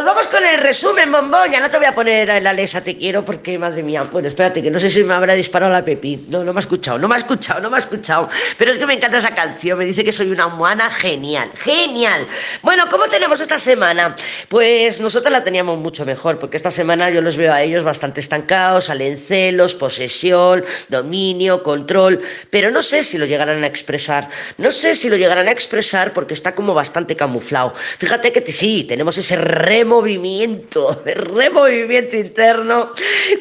Pues vamos con el resumen, bombón. Ya no te voy a poner en la lesa, te quiero, porque madre mía. Bueno, espérate, que no sé si me habrá disparado la Pepi. No, no me ha escuchado, no me ha escuchado, no me ha escuchado. Pero es que me encanta esa canción. Me dice que soy una moana genial, genial. Bueno, ¿cómo tenemos esta semana? Pues nosotros la teníamos mucho mejor, porque esta semana yo los veo a ellos bastante estancados, salen celos, posesión, dominio, control. Pero no sé si lo llegarán a expresar. No sé si lo llegarán a expresar porque está como bastante camuflado. Fíjate que sí, tenemos ese removimiento, removimiento interno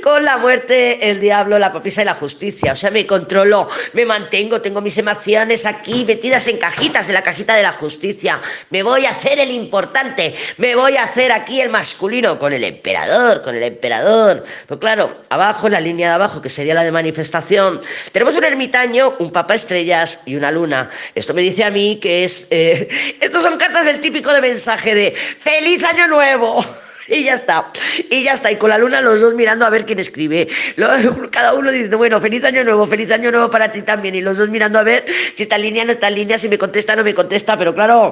con la muerte, el diablo, la papisa y la justicia. O sea, me controlo, me mantengo, tengo mis emociones aquí metidas en cajitas, en la cajita de la justicia. Me voy a hacer el importante, me voy a hacer aquí el masculino con el emperador, con el emperador. Pues claro, abajo, en la línea de abajo, que sería la de manifestación, tenemos un ermitaño, un papa estrellas y una luna. Esto me dice a mí que es... Eh, estos son cartas del típico de mensaje de ¡Feliz año nuevo! Y ya está. Y ya está. Y con la luna los dos mirando a ver quién escribe. Cada uno dice, bueno, feliz año nuevo, feliz año nuevo para ti también. Y los dos mirando a ver si está en línea, no está en línea, si me contesta, no me contesta. Pero claro,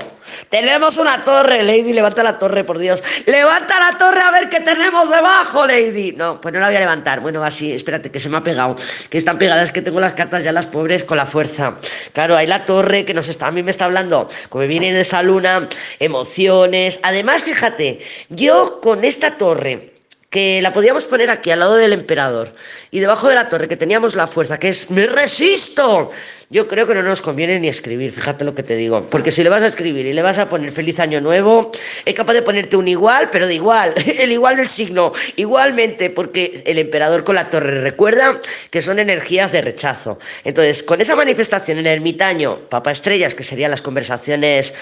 tenemos una torre, Lady. Levanta la torre, por Dios. Levanta la torre a ver qué tenemos debajo, Lady. No, pues no la voy a levantar. Bueno, así, espérate, que se me ha pegado. Que están pegadas, que tengo las cartas ya las pobres con la fuerza. Claro, hay la torre que nos está, a mí me está hablando, como viene de esa luna, emociones. Además, fíjate, yo con esta torre que la podíamos poner aquí al lado del emperador y debajo de la torre que teníamos la fuerza que es me resisto yo creo que no nos conviene ni escribir fíjate lo que te digo porque si le vas a escribir y le vas a poner feliz año nuevo es capaz de ponerte un igual pero de igual el igual del signo igualmente porque el emperador con la torre recuerda que son energías de rechazo. Entonces con esa manifestación el ermitaño papa estrellas que serían las conversaciones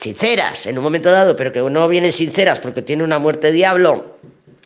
sinceras en un momento dado, pero que no vienen sinceras porque tiene una muerte diablo.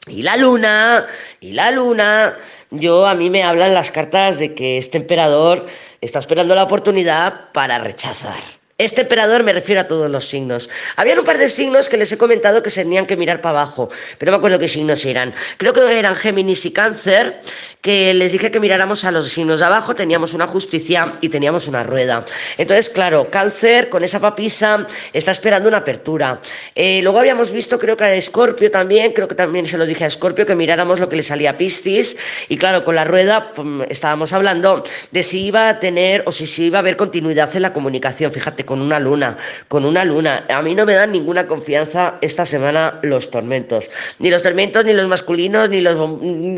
Y la luna, y la luna, yo a mí me hablan las cartas de que este emperador está esperando la oportunidad para rechazar. Este emperador me refiero a todos los signos. Había un par de signos que les he comentado que se tenían que mirar para abajo, pero no me acuerdo qué signos eran. Creo que eran Géminis y Cáncer, que les dije que miráramos a los signos de abajo, teníamos una justicia y teníamos una rueda. Entonces, claro, Cáncer con esa papisa está esperando una apertura. Eh, luego habíamos visto, creo que a Escorpio también, creo que también se lo dije a Escorpio, que miráramos lo que le salía a Piscis. Y claro, con la rueda pues, estábamos hablando de si iba a tener o si, si iba a haber continuidad en la comunicación. Fíjate, con una luna, con una luna. A mí no me dan ninguna confianza esta semana los tormentos. Ni los tormentos, ni los masculinos, ni los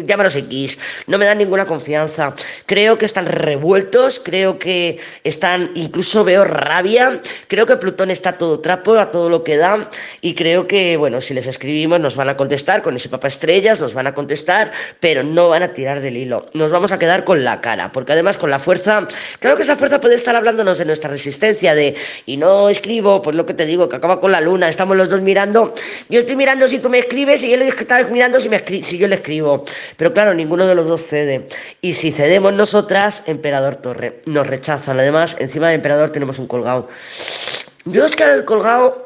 llámanos X. No me dan ninguna confianza. Creo que están revueltos, creo que están, incluso veo rabia. Creo que Plutón está todo trapo, a todo lo que da. Y creo que, bueno, si les escribimos nos van a contestar con ese papá estrellas, nos van a contestar, pero no van a tirar del hilo. Nos vamos a quedar con la cara, porque además con la fuerza, creo que esa fuerza puede estar hablándonos de nuestra resistencia, de y no escribo, pues lo que te digo, que acaba con la luna, estamos los dos mirando, yo estoy mirando si tú me escribes y él está mirando si, me si yo le escribo, pero claro, ninguno de los dos cede, y si cedemos nosotras, Emperador Torre, nos rechazan, además, encima del Emperador tenemos un colgado. Yo es que al colgado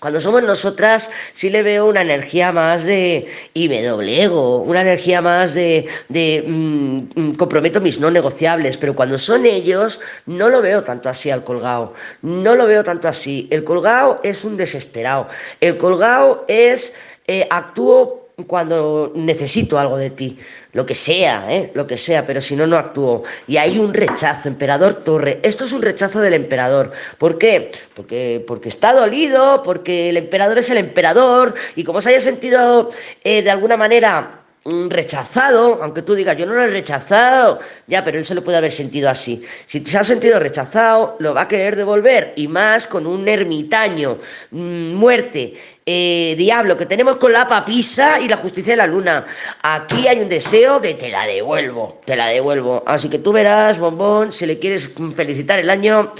cuando somos nosotras sí le veo una energía más de y me doblego, una energía más de, de mm, mm, comprometo mis no negociables, pero cuando son ellos no lo veo tanto así al colgado, no lo veo tanto así. El colgado es un desesperado, el colgado es eh, actúo cuando necesito algo de ti, lo que sea, ¿eh? lo que sea, pero si no, no actúo. Y hay un rechazo, emperador Torre. Esto es un rechazo del emperador. ¿Por qué? Porque, porque está dolido, porque el emperador es el emperador, y como se haya sentido eh, de alguna manera rechazado, aunque tú digas, yo no lo he rechazado, ya, pero él se lo puede haber sentido así. Si se ha sentido rechazado, lo va a querer devolver, y más con un ermitaño, mm, muerte, eh, diablo, que tenemos con la papisa y la justicia de la luna. Aquí hay un deseo que te la devuelvo, te la devuelvo. Así que tú verás, bombón, si le quieres felicitar el año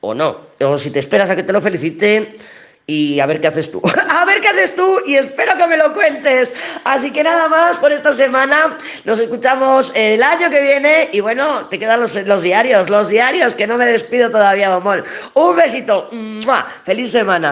o no, o si te esperas a que te lo felicite y a ver qué haces tú. a ver qué haces tú y espero que me lo cuentes. Así que nada más por esta semana. Nos escuchamos el año que viene y bueno, te quedan los, los diarios, los diarios, que no me despido todavía, bombón. Un besito. ¡Feliz semana!